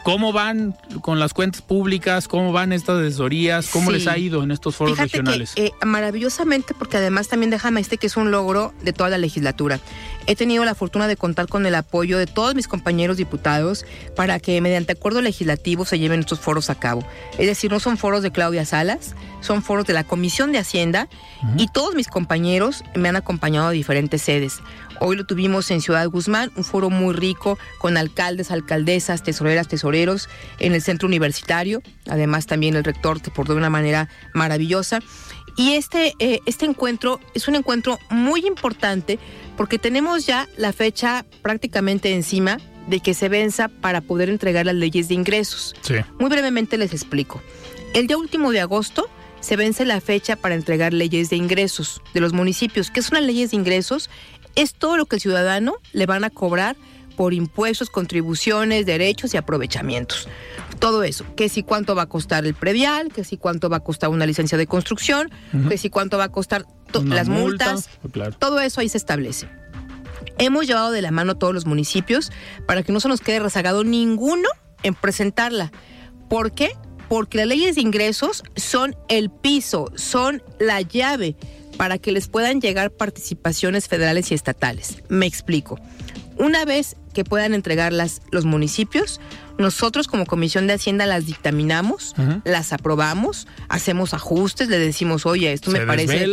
¿Cómo van con las cuentas públicas? ¿Cómo van estas asesorías? ¿Cómo les ha ido en estos foros regionales? Que, eh, maravillosamente, porque además también déjame este que es un logro de toda la legislatura. He tenido la fortuna de contar con el apoyo de todos mis compañeros diputados para que mediante acuerdo legislativo se lleven estos foros a cabo. Es decir, no son foros de Claudia Salas, son foros de la Comisión de Hacienda y todos mis compañeros me han acompañado a diferentes sedes. Hoy lo tuvimos en Ciudad Guzmán, un foro muy rico con alcaldes, alcaldesas, tesoreras, tesoreros en el centro universitario. Además también el rector que por de una manera maravillosa. Y este, eh, este encuentro es un encuentro muy importante porque tenemos ya la fecha prácticamente encima de que se venza para poder entregar las leyes de ingresos. Muy brevemente les explico. El día último de agosto se vence la fecha para entregar leyes de ingresos de los municipios. ¿Qué son las leyes de ingresos? es todo lo que el ciudadano le van a cobrar por impuestos, contribuciones, derechos y aprovechamientos. Todo eso, que si cuánto va a costar el predial, que si cuánto va a costar una licencia de construcción, que si cuánto va a costar las multas, todo eso ahí se establece. Hemos llevado de la mano todos los municipios para que no se nos quede rezagado ninguno en presentarla. ¿Por qué? Porque las leyes de ingresos son el piso, son la llave para que les puedan llegar participaciones federales y estatales. Me explico. Una vez que puedan entregar las, los municipios. Nosotros como Comisión de Hacienda las dictaminamos, las aprobamos, hacemos ajustes, le decimos, oye, esto me parece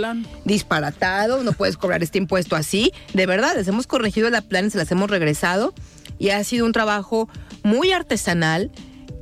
disparatado, no puedes cobrar este impuesto así. De verdad, les hemos corregido la plan, se las hemos regresado y ha sido un trabajo muy artesanal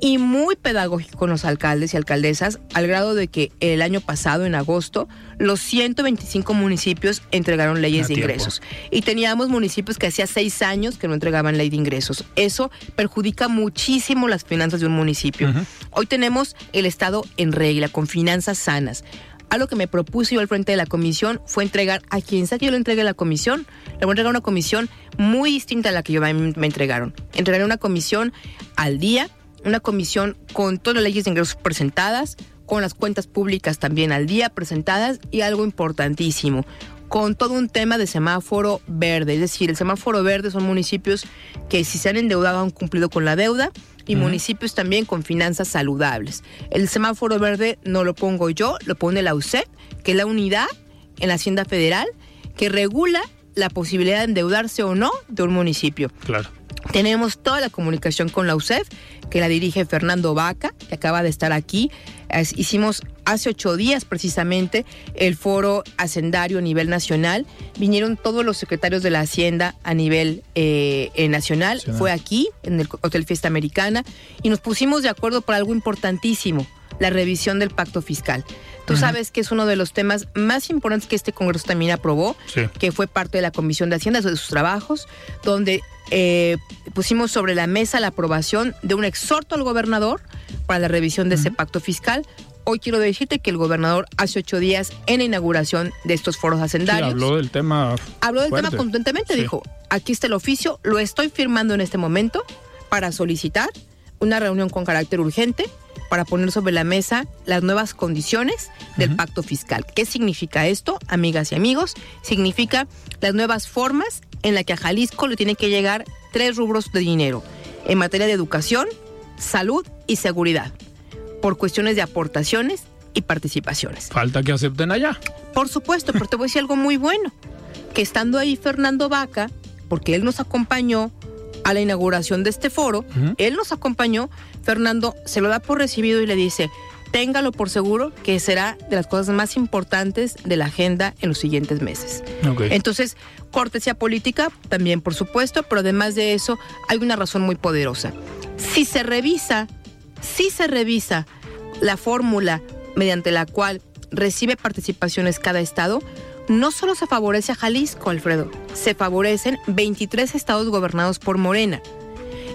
y muy pedagógico con los alcaldes y alcaldesas, al grado de que el año pasado, en agosto, los 125 municipios entregaron leyes de ingresos. Y teníamos municipios que hacía seis años que no entregaban ley de ingresos. Eso perjudica muchísimo las finanzas de un municipio. Hoy tenemos el Estado en regla, con finanzas sanas. Algo que me propuse yo al frente de la comisión fue entregar a quien sea que yo le entregue la comisión. Le voy a entregar una comisión muy distinta a la que yo me, me entregaron. Entregaré una comisión al día, una comisión con todas las leyes de ingresos presentadas, con las cuentas públicas también al día presentadas y algo importantísimo, con todo un tema de semáforo verde. Es decir, el semáforo verde son municipios que si se han endeudado han cumplido con la deuda y municipios también con finanzas saludables. El semáforo verde no lo pongo yo, lo pone la UCEP, que es la unidad en la Hacienda Federal que regula la posibilidad de endeudarse o no de un municipio. Claro. Tenemos toda la comunicación con la UCEF, que la dirige Fernando Vaca, que acaba de estar aquí. hicimos hace ocho días precisamente el foro hacendario a nivel nacional. Vinieron todos los secretarios de la Hacienda a nivel eh, eh, nacional. Fue aquí, en el Hotel Fiesta Americana, y nos pusimos de acuerdo por algo importantísimo, la revisión del pacto fiscal. Tú sabes que es uno de los temas más importantes que este Congreso también aprobó, que fue parte de la Comisión de Hacienda, de sus trabajos, donde eh, pusimos sobre la mesa la aprobación de un exhorto al gobernador para la revisión de ese pacto fiscal. Hoy quiero decirte que el gobernador hace ocho días en la inauguración de estos foros hacendarios. habló del tema. Habló del tema contundentemente, dijo, aquí está el oficio, lo estoy firmando en este momento para solicitar una reunión con carácter urgente para poner sobre la mesa las nuevas condiciones del pacto fiscal. ¿Qué significa esto, amigas y amigos? Significa las nuevas formas en las que a Jalisco le tienen que llegar tres rubros de dinero en materia de educación, salud y seguridad, por cuestiones de aportaciones y participaciones. Falta que acepten allá. Por supuesto, pero te voy a decir algo muy bueno, que estando ahí Fernando Vaca, porque él nos acompañó a la inauguración de este foro, él nos acompañó, Fernando se lo da por recibido y le dice, téngalo por seguro que será de las cosas más importantes de la agenda en los siguientes meses. Entonces, cortesía política también, por supuesto, pero además de eso, hay una razón muy poderosa. Si se revisa, si se revisa la fórmula mediante la cual recibe participaciones cada estado, no solo se favorece a Jalisco, Alfredo, se favorecen 23 estados gobernados por Morena.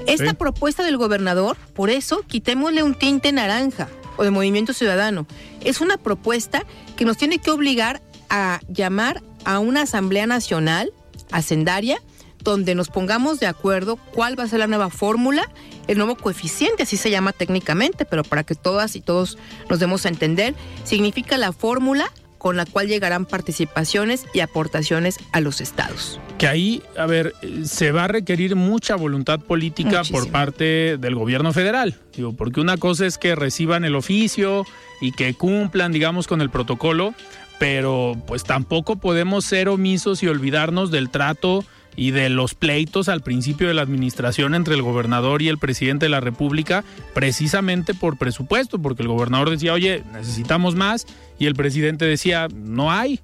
Esta propuesta del gobernador, por eso, quitémosle un tinte naranja o de Movimiento Ciudadano. Es una propuesta que nos tiene que obligar a llamar a una Asamblea Nacional, hacendaria, donde nos pongamos de acuerdo cuál va a ser la nueva fórmula, el nuevo coeficiente, así se llama técnicamente, pero para que todas y todos nos demos a entender, significa la fórmula con la cual llegarán participaciones y aportaciones a los estados. Que ahí, a ver, se va a requerir mucha voluntad política por parte del gobierno federal, digo, porque una cosa es que reciban el oficio y que cumplan, digamos, con el protocolo, pero pues tampoco podemos ser omisos y olvidarnos del trato y de los pleitos al principio de la administración entre el gobernador y el presidente de la República, precisamente por presupuesto, porque el gobernador decía, oye, necesitamos más, y el presidente decía, no hay.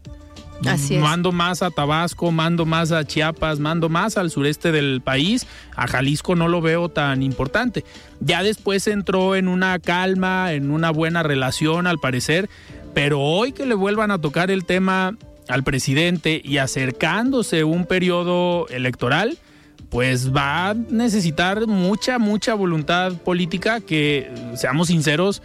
Así Mando más a Tabasco, mando más a Chiapas, mando más al sureste del país. A Jalisco no lo veo tan importante. Ya después entró en una calma, en una buena relación al parecer, pero hoy que le vuelvan a tocar el tema al presidente y acercándose un periodo electoral, pues va a necesitar mucha, mucha voluntad política que, seamos sinceros,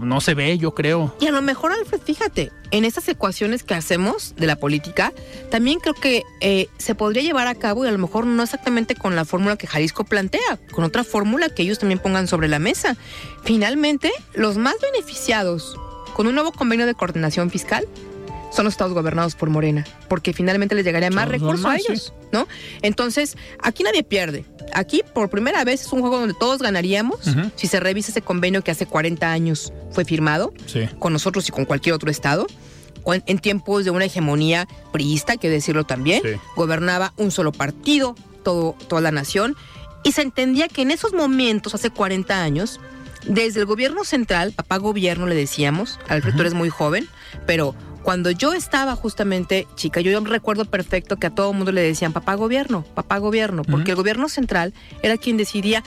no se ve, yo creo. Y a lo mejor, Alfred, fíjate, en estas ecuaciones que hacemos de la política, también creo que eh, se podría llevar a cabo y a lo mejor no exactamente con la fórmula que Jalisco plantea, con otra fórmula que ellos también pongan sobre la mesa. Finalmente, los más beneficiados con un nuevo convenio de coordinación fiscal son los estados gobernados por Morena, porque finalmente les llegaría más recursos a ellos, ¿no? Entonces, aquí nadie pierde. Aquí, por primera vez, es un juego donde todos ganaríamos si se revisa ese convenio que hace 40 años fue firmado con nosotros y con cualquier otro estado. En, tiempos de una hegemonía priista, hay que decirlo también, gobernaba un solo partido, todo, toda la nación y se entendía que en esos momentos, hace 40 años, desde el gobierno central, papá gobierno le decíamos, Alfredo uh eres muy joven, pero cuando yo estaba justamente chica, yo recuerdo perfecto que a todo mundo le decían papá gobierno, papá gobierno, porque el gobierno central era quien decidía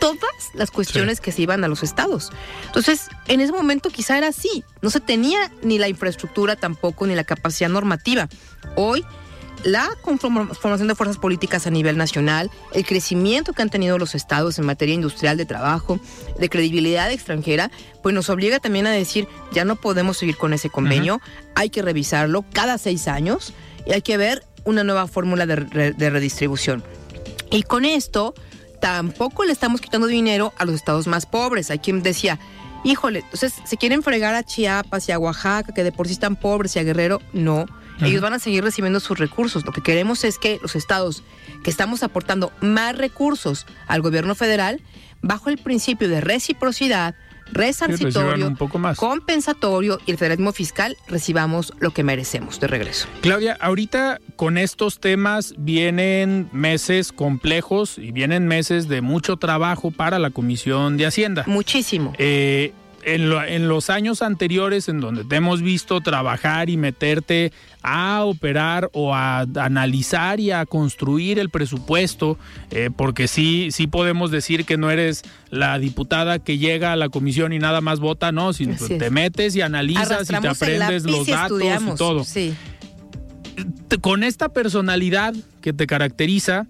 todas las cuestiones que se iban a los estados. Entonces, en ese momento quizá era así, no se tenía ni la infraestructura tampoco, ni la capacidad normativa. Hoy la conformación de fuerzas políticas a nivel nacional, el crecimiento que han tenido los estados en materia industrial de trabajo, de credibilidad extranjera, pues nos obliga también a decir, ya no podemos seguir con ese convenio, hay que revisarlo cada seis años y hay que ver una nueva fórmula de, de redistribución. Y con esto, tampoco le estamos quitando dinero a los estados más pobres. Hay quien decía, híjole, entonces se quieren fregar a Chiapas y a Oaxaca, que de por sí están pobres, y a Guerrero, no ellos van a seguir recibiendo sus recursos. Lo que queremos es que los estados que estamos aportando más recursos al gobierno federal, bajo el principio de reciprocidad, resarcitorio, compensatorio y el federalismo fiscal recibamos lo que merecemos de regreso. Claudia, ahorita con estos temas vienen meses complejos y vienen meses de mucho trabajo para la Comisión de Hacienda. Muchísimo. Eh, en, los años anteriores en donde te hemos visto trabajar y meterte a operar o a, analizar y a construir el presupuesto, eh, porque sí, sí podemos decir que no eres la diputada que llega a la comisión y nada más vota, no, sino te metes y analizas y te aprendes los datos y todo. Con esta personalidad que te caracteriza,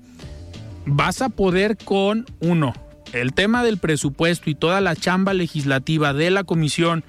vas a poder con uno el tema del presupuesto y toda la chamba legislativa de la comisión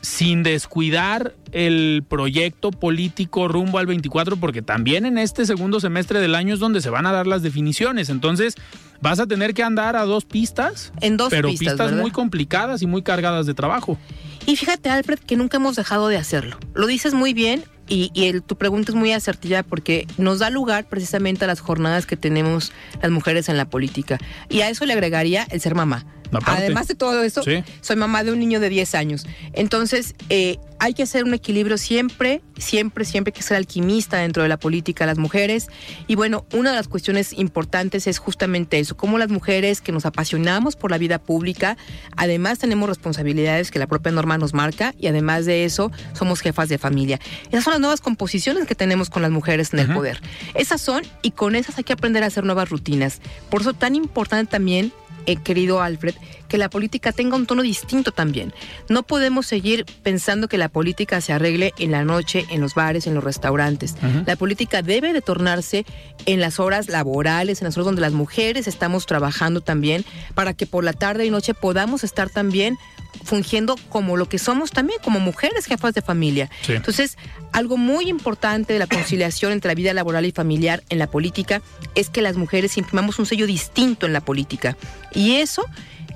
sin descuidar el proyecto político rumbo al 24, porque también en este segundo semestre del año es donde se van a dar las definiciones. Entonces, vas a tener que andar a dos pistas, en dos pero pistas, muy complicadas y muy cargadas de trabajo. Y fíjate, Alfred, que nunca hemos dejado de hacerlo. Lo dices muy bien y, tu pregunta es muy asertiva porque nos da lugar precisamente a las jornadas que tenemos las mujeres en la política. Y a eso le agregaría el ser mamá. Además de todo eso, soy mamá de un niño de 10 años. Entonces, eh, hay que hacer un equilibrio siempre, siempre, siempre hay que ser alquimista dentro de la política las mujeres. Y bueno, una de las cuestiones importantes es justamente eso, cómo las mujeres que nos apasionamos por la vida pública, además tenemos responsabilidades que la propia norma nos marca y además de eso somos jefas de familia. Esas son las nuevas composiciones que tenemos con las mujeres en el poder. Esas son y con esas hay que aprender a hacer nuevas rutinas. Por eso tan importante también eh, querido Alfred, que la política tenga un tono distinto también. No podemos seguir pensando que la política se arregle en la noche, en los bares, en los restaurantes. La política debe de tornarse en las horas laborales, en las horas donde las mujeres estamos trabajando también, para que por la tarde y noche podamos estar también fungiendo como lo que somos también, como mujeres jefas de familia. Entonces, algo muy importante de la conciliación entre la vida laboral y familiar en la política es que las mujeres imprimamos un sello distinto en la política. Y eso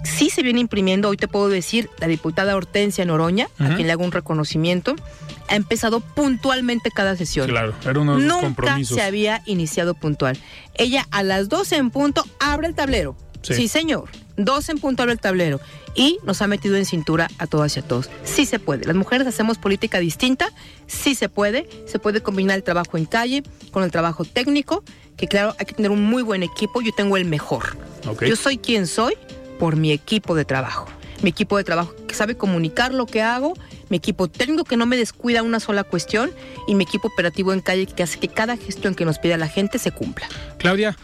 sí se viene imprimiendo, hoy te puedo decir, la diputada Hortensia Noroña, a quien le hago un reconocimiento, ha empezado puntualmente cada sesión. Claro, era uno de los Nunca se había iniciado puntual. Ella a las 12 en punto abre el tablero. Sí, señor. 12 en punto abre el tablero. Y nos ha metido en cintura a todas y a todos. Sí se puede. Las mujeres hacemos política distinta. Sí se puede. Se puede combinar el trabajo en calle con el trabajo técnico. Que claro, hay que tener un muy buen equipo. Yo tengo el mejor. Yo soy quien soy por mi equipo de trabajo. Mi equipo de trabajo que sabe comunicar lo que hago, mi equipo técnico que no me descuida una sola cuestión y mi equipo operativo en calle que hace que cada gestión que nos pida la gente se cumpla. Claudia,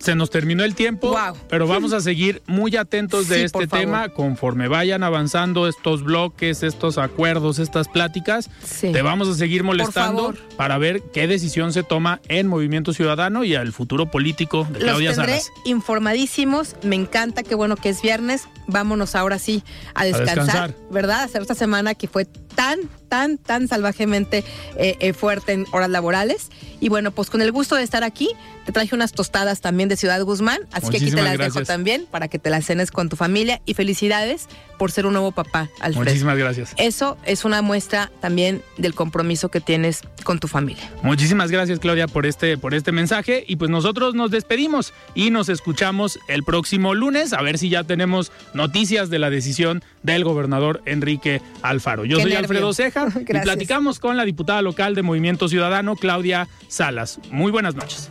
se nos terminó el tiempo, pero vamos a seguir muy atentos de este tema conforme vayan avanzando estos bloques, estos acuerdos, estas pláticas. Te vamos a seguir molestando para ver qué decisión se toma en Movimiento Ciudadano y al futuro político de Claudia Los informadísimos. Me encanta, qué bueno que es viernes. Vámonos ahora sí a descansar, a descansar. ¿verdad? Hacer esta semana que fue tan, tan, tan salvajemente eh, eh, fuerte en horas laborales. Y bueno, pues con el gusto de estar aquí, te traje unas tostadas también de Ciudad Guzmán, así que aquí te las dejo también para que te las cenes con tu familia. Y felicidades por ser un nuevo papá, Alfred. Muchísimas gracias. Eso es una muestra también del compromiso que tienes con tu familia. Muchísimas gracias, Claudia, por este, por este mensaje. Y pues nosotros nos despedimos y nos escuchamos el próximo lunes, a ver si ya tenemos noticias de la decisión del gobernador Enrique Alfaro. Yo soy Alfredo Ceja y platicamos con la diputada local de Movimiento Ciudadano, Claudia Salas. Muy buenas noches.